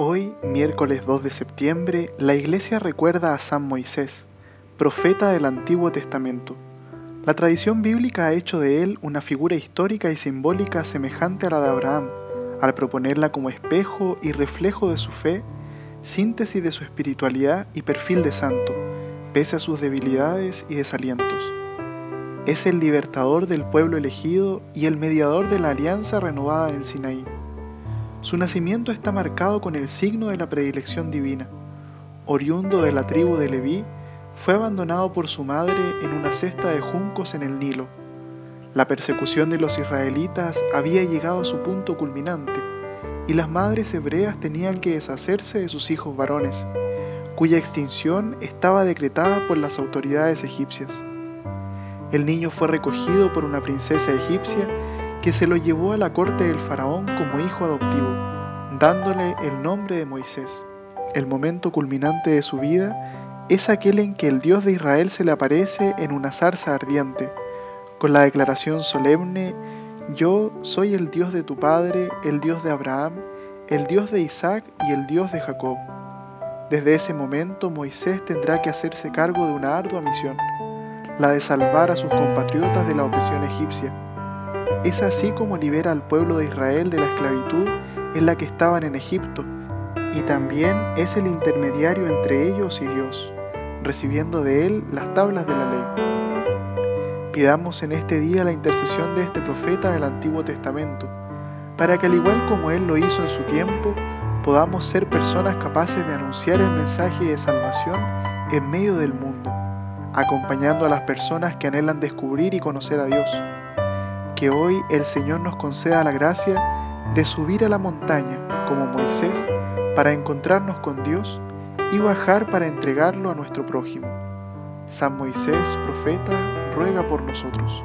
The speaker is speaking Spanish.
Hoy, miércoles 2 de septiembre, la iglesia recuerda a San Moisés, profeta del Antiguo Testamento. La tradición bíblica ha hecho de él una figura histórica y simbólica semejante a la de Abraham, al proponerla como espejo y reflejo de su fe, síntesis de su espiritualidad y perfil de santo, pese a sus debilidades y desalientos. Es el libertador del pueblo elegido y el mediador de la alianza renovada en Sinaí. Su nacimiento está marcado con el signo de la predilección divina. Oriundo de la tribu de Leví, fue abandonado por su madre en una cesta de juncos en el Nilo. La persecución de los israelitas había llegado a su punto culminante y las madres hebreas tenían que deshacerse de sus hijos varones, cuya extinción estaba decretada por las autoridades egipcias. El niño fue recogido por una princesa egipcia que se lo llevó a la corte del faraón como hijo adoptivo, dándole el nombre de Moisés. El momento culminante de su vida es aquel en que el Dios de Israel se le aparece en una zarza ardiente, con la declaración solemne, Yo soy el Dios de tu Padre, el Dios de Abraham, el Dios de Isaac y el Dios de Jacob. Desde ese momento Moisés tendrá que hacerse cargo de una ardua misión la de salvar a sus compatriotas de la opresión egipcia. Es así como libera al pueblo de Israel de la esclavitud en la que estaban en Egipto, y también es el intermediario entre ellos y Dios, recibiendo de él las tablas de la ley. Pidamos en este día la intercesión de este profeta del Antiguo Testamento, para que al igual como él lo hizo en su tiempo, podamos ser personas capaces de anunciar el mensaje de salvación en medio del mundo acompañando a las personas que anhelan descubrir y conocer a Dios. Que hoy el Señor nos conceda la gracia de subir a la montaña como Moisés para encontrarnos con Dios y bajar para entregarlo a nuestro prójimo. San Moisés, profeta, ruega por nosotros.